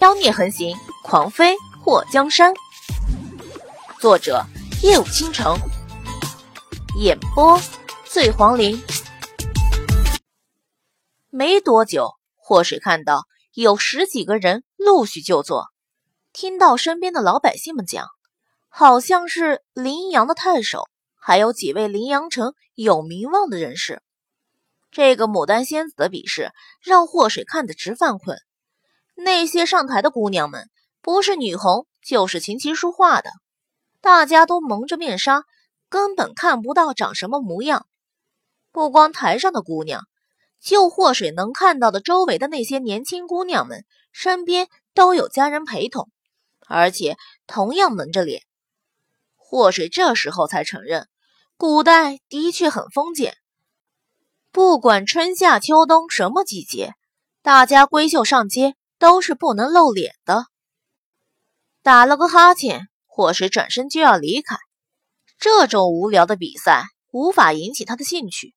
妖孽横行，狂飞破江山。作者：夜舞倾城，演播：醉黄林。没多久，祸水看到有十几个人陆续就坐，听到身边的老百姓们讲，好像是林阳的太守，还有几位林阳城有名望的人士。这个牡丹仙子的比试让祸水看得直犯困。那些上台的姑娘们，不是女红就是琴棋书画的，大家都蒙着面纱，根本看不到长什么模样。不光台上的姑娘，就祸水能看到的周围的那些年轻姑娘们，身边都有家人陪同，而且同样蒙着脸。祸水这时候才承认，古代的确很封建。不管春夏秋冬什么季节，大家闺秀上街都是不能露脸的。打了个哈欠，或是转身就要离开。这种无聊的比赛无法引起他的兴趣，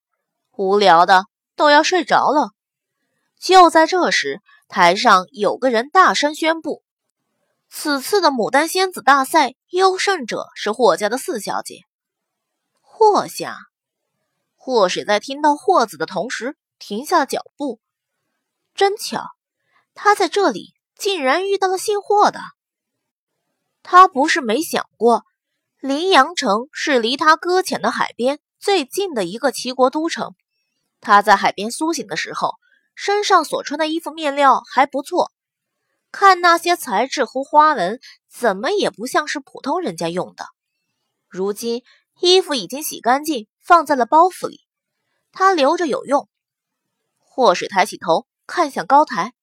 无聊的都要睡着了。就在这时，台上有个人大声宣布：此次的牡丹仙子大赛优胜者是霍家的四小姐。霍家。霍水在听到“霍”子的同时停下了脚步。真巧，他在这里竟然遇到了姓霍的。他不是没想过，临阳城是离他搁浅的海边最近的一个齐国都城。他在海边苏醒的时候，身上所穿的衣服面料还不错，看那些材质和花纹，怎么也不像是普通人家用的。如今衣服已经洗干净。放在了包袱里，他留着有用。霍水抬起头看向高台，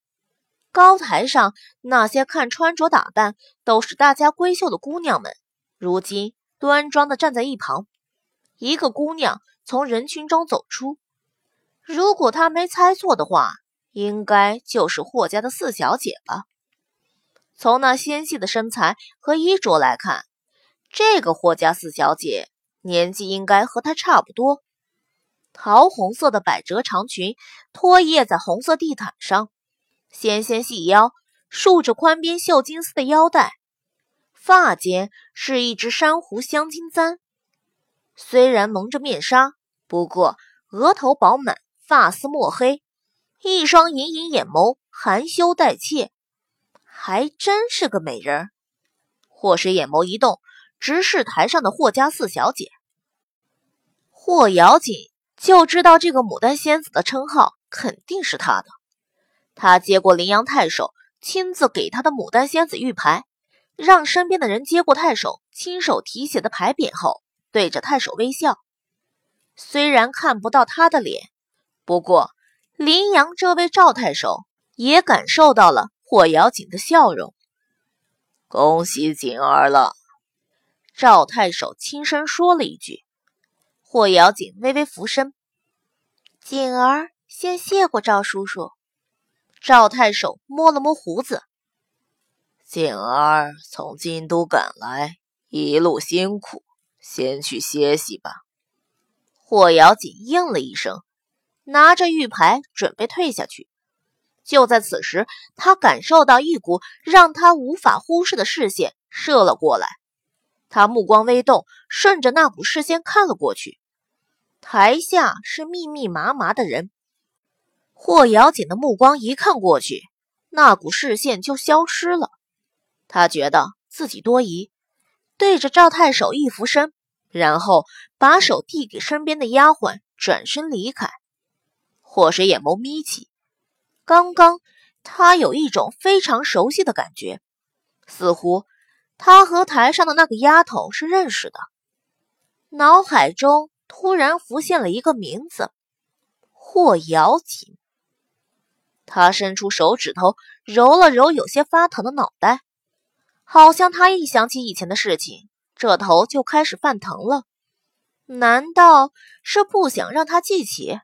高台上那些看穿着打扮都是大家闺秀的姑娘们，如今端庄的站在一旁。一个姑娘从人群中走出，如果他没猜错的话，应该就是霍家的四小姐吧。从那纤细的身材和衣着来看，这个霍家四小姐。年纪应该和她差不多，桃红色的百褶长裙拖曳在红色地毯上，纤纤细腰束着宽边绣金丝的腰带，发间是一只珊瑚镶金簪。虽然蒙着面纱，不过额头饱满，发丝墨黑，一双隐隐眼眸含羞带怯，还真是个美人。霍水眼眸一动。直视台上的霍家四小姐，霍瑶锦就知道这个牡丹仙子的称号肯定是她的。他接过林阳太守亲自给他的牡丹仙子玉牌，让身边的人接过太守亲手题写的牌匾后，对着太守微笑。虽然看不到他的脸，不过林阳这位赵太守也感受到了霍瑶锦的笑容。恭喜锦儿了。赵太守轻声说了一句，霍瑶锦微微俯身：“锦儿先谢过赵叔叔。”赵太守摸了摸胡子：“锦儿从京都赶来，一路辛苦，先去歇息吧。”霍瑶锦应了一声，拿着玉牌准备退下去。就在此时，他感受到一股让他无法忽视的视线射了过来。他目光微动，顺着那股视线看了过去。台下是密密麻麻的人。霍瑶锦的目光一看过去，那股视线就消失了。他觉得自己多疑，对着赵太守一俯身，然后把手递给身边的丫鬟，转身离开。霍水眼眸眯起，刚刚他有一种非常熟悉的感觉，似乎……他和台上的那个丫头是认识的，脑海中突然浮现了一个名字——霍瑶锦。他伸出手指头揉了揉有些发疼的脑袋，好像他一想起以前的事情，这头就开始犯疼了。难道是不想让他记起？